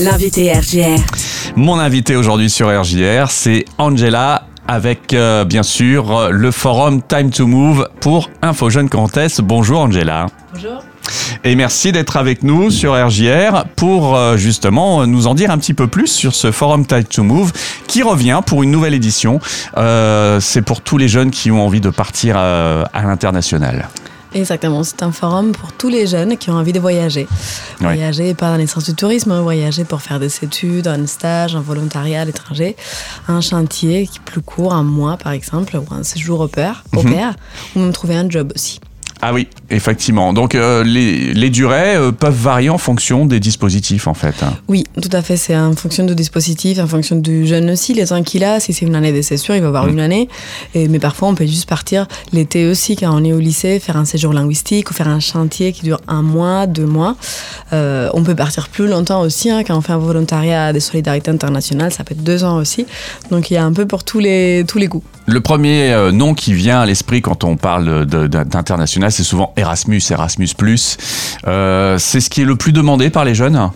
L'invité RGR. Mon invité aujourd'hui sur RJR, c'est Angela avec euh, bien sûr le forum Time to Move pour Info Jeune Comtesse. Bonjour Angela. Bonjour. Et merci d'être avec nous sur RJR pour euh, justement nous en dire un petit peu plus sur ce forum Time to Move qui revient pour une nouvelle édition. Euh, c'est pour tous les jeunes qui ont envie de partir euh, à l'international. Exactement, c'est un forum pour tous les jeunes qui ont envie de voyager. Ouais. Voyager pas dans les sens du tourisme, hein, voyager pour faire des études, un stage, un volontariat à l'étranger, un chantier qui est plus court, un mois par exemple, ou un séjour au pair, au Mhm. pair ou même trouver un job aussi. Ah oui, effectivement. Donc euh, les, les durées euh, peuvent varier en fonction des dispositifs en fait. hein. Oui, tout à fait, c'est en fonction du dispositif, en fonction du jeune aussi, les temps qu'il a. Si c'est une année de césure, il va avoir Mm. une année. Et, mais parfois, on peut juste partir l'été aussi, quand on est au lycée, faire un séjour linguistique ou faire un chantier qui dure un mois, deux mois. Euh, on peut partir plus longtemps aussi, hein, quand on fait un volontariat de solidarité internationale, ça peut être deux ans aussi. Donc il y a un peu pour tous les, tous les goûts. Le premier euh, nom qui vient à l'esprit quand on parle d'international, c'est souvent Erasmus, Erasmus+. Euh, c'est ce qui est le plus demandé par les jeunes.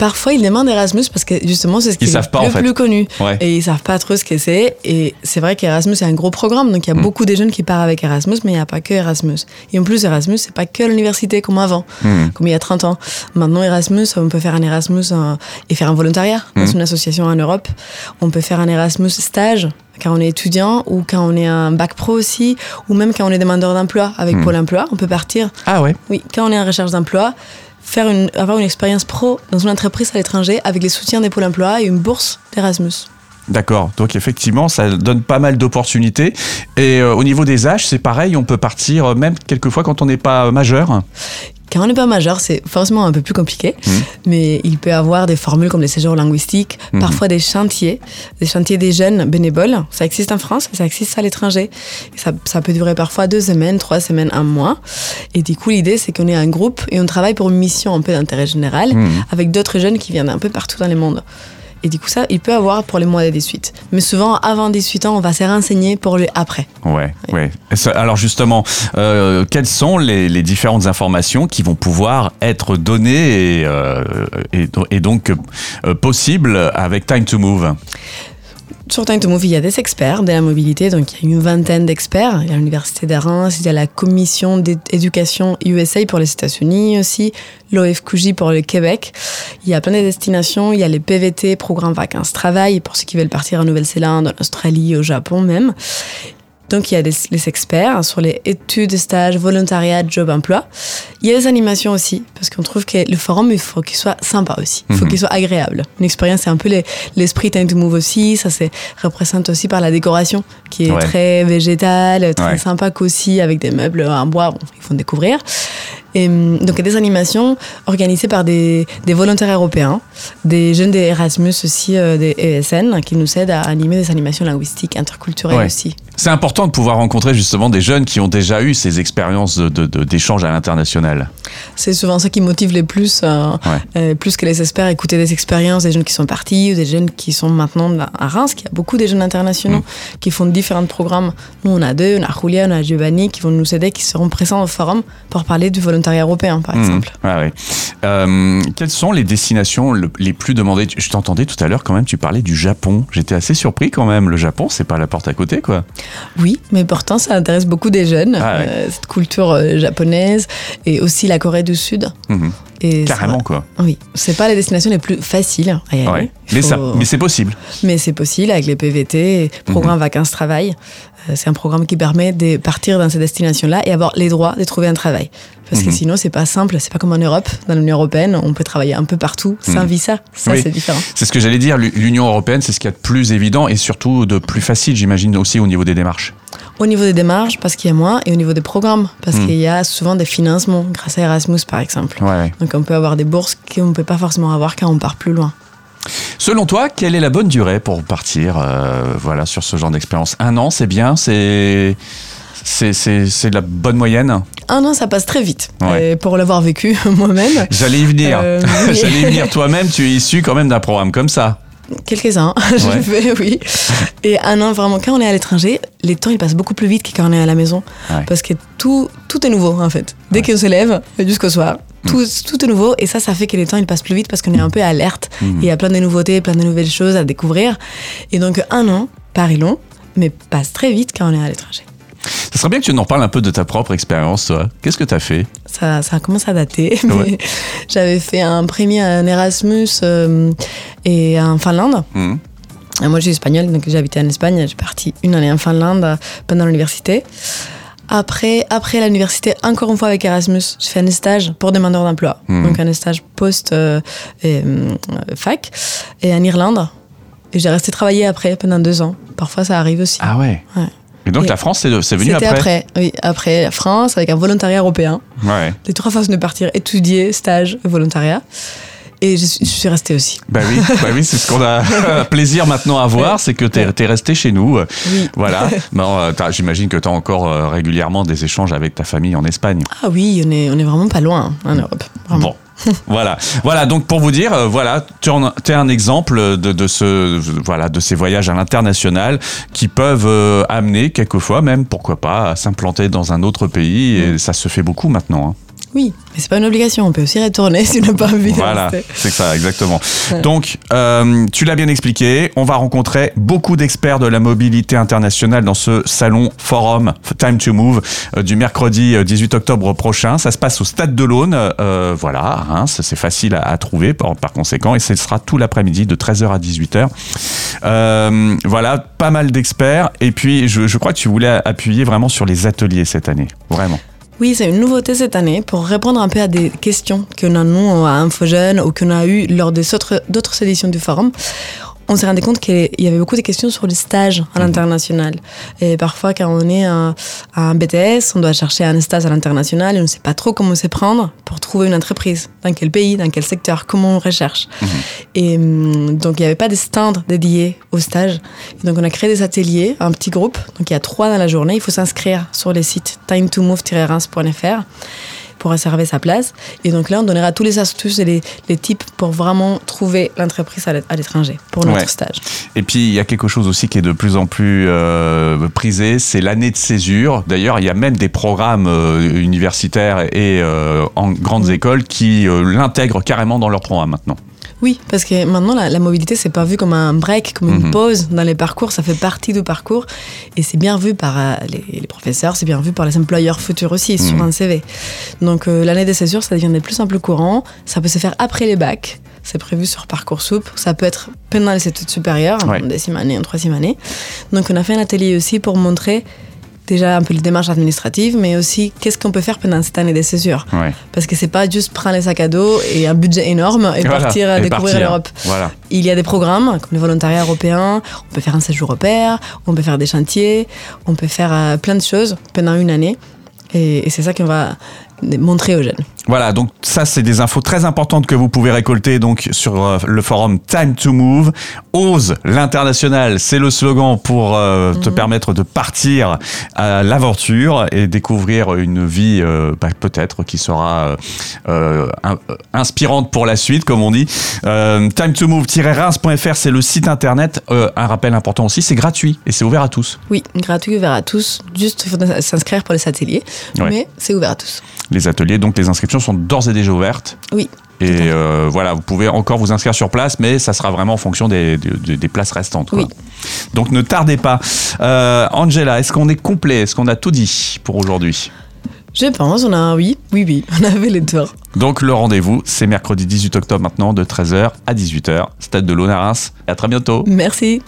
Parfois, ils demandent Erasmus parce que justement, c'est ce qui Ils est savent le pas, en plus, fait. plus connu. Ouais. Et ils savent pas trop ce que c'est. Et c'est vrai qu'Erasmus, c'est un gros programme. Donc, il y a Mm. beaucoup de jeunes qui partent avec Erasmus, mais il n'y a pas que Erasmus. Et en plus, Erasmus, c'est pas que l'université comme avant, Hmm. comme il y a 30 ans. Maintenant, Erasmus, on peut faire un Erasmus euh, et faire un volontariat dans Mm. une association en Europe. On peut faire un Erasmus stage quand on est étudiant ou quand on est un bac pro aussi, ou même quand on est demandeur d'emploi avec Mm. Pôle emploi. On peut partir Ah ouais. oui, quand on est en recherche d'emploi, faire une, avoir une expérience pro dans une entreprise à l'étranger avec les soutiens des pôles emploi et une bourse d'Erasmus. D'accord. Donc effectivement, ça donne pas mal d'opportunités. Et euh, au niveau des âges, c'est pareil, on peut partir euh, même quelquefois quand on n'est pas majeur. Quand on n'est pas majeur, c'est forcément un peu plus compliqué, Mhm. mais il peut y avoir des formules comme les séjours linguistiques, Mhm. parfois des chantiers, des chantiers des jeunes bénévoles. Ça existe en France, ça existe à l'étranger. Ça, ça peut durer parfois deux semaines, trois semaines, un mois. Et du coup, l'idée, c'est qu'on est un groupe et on travaille pour une mission un peu d'intérêt général Mhm. avec d'autres jeunes qui viennent un peu partout dans le monde. Et du coup, ça, il peut avoir pour les mois de 18. Mais souvent, avant 18 ans, on va se renseigner pour le après. Ouais, ouais. Et ça- Alors justement, euh, quelles sont les, les différentes informations qui vont pouvoir être données et, euh, et, et donc euh, possibles avec Time to Move? Sur Time to Move, il y a des experts de la mobilité, donc il y a une vingtaine d'experts. Il y a l'Université de il y a la Commission d'éducation USA pour les États-Unis aussi, l'OFQJ pour le Québec. Il y a plein de destinations, il y a les PVT, programme vacances-travail, pour ceux qui veulent partir en Nouvelle-Zélande, en Australie, au Japon même. Donc il y a des, les experts sur les études, stages, volontariat, job, emploi. Il y a des animations aussi, parce qu'on trouve que le forum, il faut qu'il soit sympa aussi, il faut Mhm. qu'il soit agréable. Une expérience, c'est un peu les- l'esprit Time to Move aussi, ça se représente aussi par la décoration, qui est Ouais. très végétale, très Ouais. sympa aussi, avec des meubles en bois, bon, il faut découvrir. Et, hum, donc il y a des animations organisées par des, des volontaires européens, des jeunes des Erasmus aussi, euh, des ESN, qui nous aident à animer des animations linguistiques, interculturelles Ouais. aussi. C'est important de pouvoir rencontrer justement des jeunes qui ont déjà eu ces expériences de- de- de- d'échange à l'international. C'est souvent ça qui motive les plus, euh, Ouais. euh, plus que les experts, écouter des expériences des jeunes qui sont partis ou des jeunes qui sont maintenant à Reims, qu'il y a beaucoup de jeunes internationaux Mm. qui font différents programmes. Nous, on a deux, on a Julia, on a Giovanni qui vont nous aider, qui seront présents au forum pour parler du volontariat européen, par Mhm. exemple. Ah ouais. Euh, quelles sont les destinations le- les plus demandées? Je t'entendais tout à l'heure quand même, tu parlais du Japon. J'étais assez surpris quand même. Le Japon, c'est pas la porte à côté, quoi. Oui, mais pourtant, ça intéresse beaucoup des jeunes, Ah ouais. euh, cette culture euh, japonaise et aussi la Corée du Sud. Mhm. Et Carrément, quoi. Oui, c'est pas les destinations les plus faciles à y aller. Ouais. Mais, faut- ça, mais c'est possible. Mais c'est possible avec les PVT, programme Mhm. vacances-travail. Euh, c'est un programme qui permet de partir dans ces destinations-là et avoir les droits de trouver un travail. Parce que Mhm. sinon, c'est pas simple. C'est pas comme en Europe, dans l'Union européenne, on peut travailler un peu partout sans Mhm. visa. Ça, Oui. c'est différent. C'est ce que j'allais dire. L'U- L'Union européenne, c'est ce qu'il y a de plus évident et surtout de plus facile, j'imagine, aussi au niveau des démarches. Au niveau des démarches, parce qu'il y a moins, et au niveau des programmes, parce Mhm. qu'il y a souvent des financements, grâce à Erasmus, par exemple. Ouais, ouais. Donc, on peut avoir des bourses qu'on ne peut pas forcément avoir quand on part plus loin. Selon toi, quelle est la bonne durée pour partir euh, voilà, sur ce genre d'expérience? Un an, c'est bien C'est c'est- la bonne moyenne? Un an, ça passe très vite. Ouais. Et pour l'avoir vécu moi-même, J'allais y venir. Euh. J'allais y venir. Toi-même, tu es issu quand même d'un programme comme ça. Quelques-uns, Ouais. je fais, oui. Et un an, vraiment, quand on est à l'étranger, les temps, ils passent beaucoup plus vite que quand on est à la maison. Ouais. Parce que tout, tout est nouveau, en fait. Dès qu'on se lève, jusqu'au soir, Mm. tout, tout est nouveau. Et ça, ça fait que les temps, ils passent plus vite parce qu'on est un peu alerte. Mm. Il y a plein de nouveautés, plein de nouvelles choses à découvrir. Et donc, un an, Paris long, mais passe très vite quand on est à l'étranger. Ce serait bien que tu nous reparles un peu de ta propre expérience, toi. Qu'est-ce que tu as fait? Ça, ça commence à dater. Ouais. J'avais fait un premier un Erasmus euh, et en Finlande. Et Moi, je suis espagnole, donc j'ai habité en Espagne. J'ai parti une année en Finlande euh, pendant l'université. Après, après l'université, encore une fois avec Erasmus, j'ai fait un stage pour demandeur d'emploi. Mhm. Donc un stage post-fac euh, et, et en Irlande. Et j'ai resté travailler après pendant deux ans. Parfois, ça arrive aussi. Ah ouais? Ouais. Et donc Et la France, c'est venu C'était après. après, oui, après la France, avec un volontariat européen. Ouais. Les trois façons de partir, étudier, stage, volontariat. Et je suis, je suis restée aussi. Bah oui, bah oui c'est ce qu'on a plaisir maintenant à voir, c'est que tu es, resté chez nous. Oui. Voilà. Bon, euh, J'imagine que tu as encore euh, régulièrement des échanges avec ta famille en Espagne. Ah oui, on est, on est vraiment pas loin hein, en Europe. Vraiment. Bon. voilà, voilà. Donc pour vous dire, euh, voilà, tu es un exemple de, de ce, voilà, de ces voyages à l'international qui peuvent euh, amener quelquefois même, pourquoi pas, à s'implanter dans un autre pays. Et ça se fait beaucoup maintenant. hein. Oui, mais c'est pas une obligation. On peut aussi retourner si on n'a pas envie Voilà, c'est ça, exactement. Donc, euh, tu l'as bien expliqué, on va rencontrer beaucoup d'experts de la mobilité internationale dans ce salon forum Time to Move euh, du mercredi euh, 18 octobre prochain. Ça se passe au Stade de l'Aune, euh, voilà, à Reims, c'est facile à, à trouver par, par conséquent, et ce sera tout l'après-midi de 13h à 18h. Euh, voilà, pas mal d'experts, et puis je, je crois que tu voulais appuyer vraiment sur les ateliers cette année, vraiment. Oui, c'est une nouveauté cette année pour répondre un peu à des questions a nous à InfoJeune ou qu'on a eu lors des autres d'autres éditions du forum. On s'est rendu compte qu'il y avait beaucoup de questions sur le stage à l'international. Et parfois, quand on est à à un BTS, on doit chercher un stage à l'international et on ne sait pas trop comment s'y prendre pour trouver une entreprise. Dans quel pays, dans quel secteur, comment on recherche. Et hum, donc, il n'y avait pas de stand dédié au stage. Et donc, on a créé des ateliers, un petit groupe. Donc, il y a trois dans la journée. Il faut s'inscrire sur les sites time2move-reims.fr pour réserver sa place. Et donc là, on donnera tous les astuces et les, les tips pour vraiment trouver l'entreprise à l'é- à l'étranger pour notre Ouais. stage. Et puis il y a quelque chose aussi qui est de plus en plus euh, prisé, c'est l'année de césure. D'ailleurs, il y a même des programmes euh, universitaires et euh, en grandes écoles qui l'intègrent carrément dans leur programme maintenant. Oui, parce que maintenant, la, la mobilité, c'est pas vu comme un break, comme une Mhm. pause dans les parcours, ça fait partie du parcours. Et c'est bien vu par euh, les, les professeurs, c'est bien vu par les employeurs futurs aussi, sur Mhm. un CV. Donc euh, l'année des césures, ça devient de plus en plus courant. Ça peut se faire après les bacs. C'est prévu sur Parcoursup. Ça peut être pendant les études supérieures, Ouais. en deuxième année, en troisième année. Donc on a fait un atelier aussi pour montrer déjà un peu les démarches administratives, mais aussi qu'est-ce qu'on peut faire pendant cette année des césures? Ouais. Parce que c'est pas juste prendre les sacs à dos et un budget énorme et Voilà. partir à Et découvrir l'Europe. Voilà. Il y a des programmes comme le volontariat européen, on peut faire un séjour au pair, on peut faire des chantiers, on peut faire euh, plein de choses pendant une année. Et, et c'est ça qu'on va montrer aux jeunes. Voilà, donc ça c'est des infos très importantes que vous pouvez récolter donc sur euh, le forum Time to Move. Ose l'international, c'est le slogan pour euh, te permettre de partir à l'aventure et découvrir une vie euh, bah, peut-être qui sera in- inspirante pour la suite, comme on dit. Time to move-reims.fr, c'est le site internet. Un rappel important aussi, c'est gratuit et c'est ouvert à tous. Oui, gratuit, ouvert à tous. Juste, il faut s'inscrire pour les ateliers, Ouais. mais c'est ouvert à tous. Les ateliers, donc les inscriptions sont d'ores et déjà ouvertes. Oui, Et euh, voilà, vous pouvez encore vous inscrire sur place, mais ça sera vraiment en fonction des, des, des places restantes. quoi. Oui. Donc ne tardez pas. Euh, Angela, est-ce qu'on est complet? Est-ce qu'on a tout dit pour aujourd'hui? Je pense, on a, oui, oui, oui, on a fait les tours. Donc le rendez-vous, c'est mercredi 18 octobre maintenant de 13h à 18h, Stade de l'Aune à Reims. Et à très bientôt. Merci.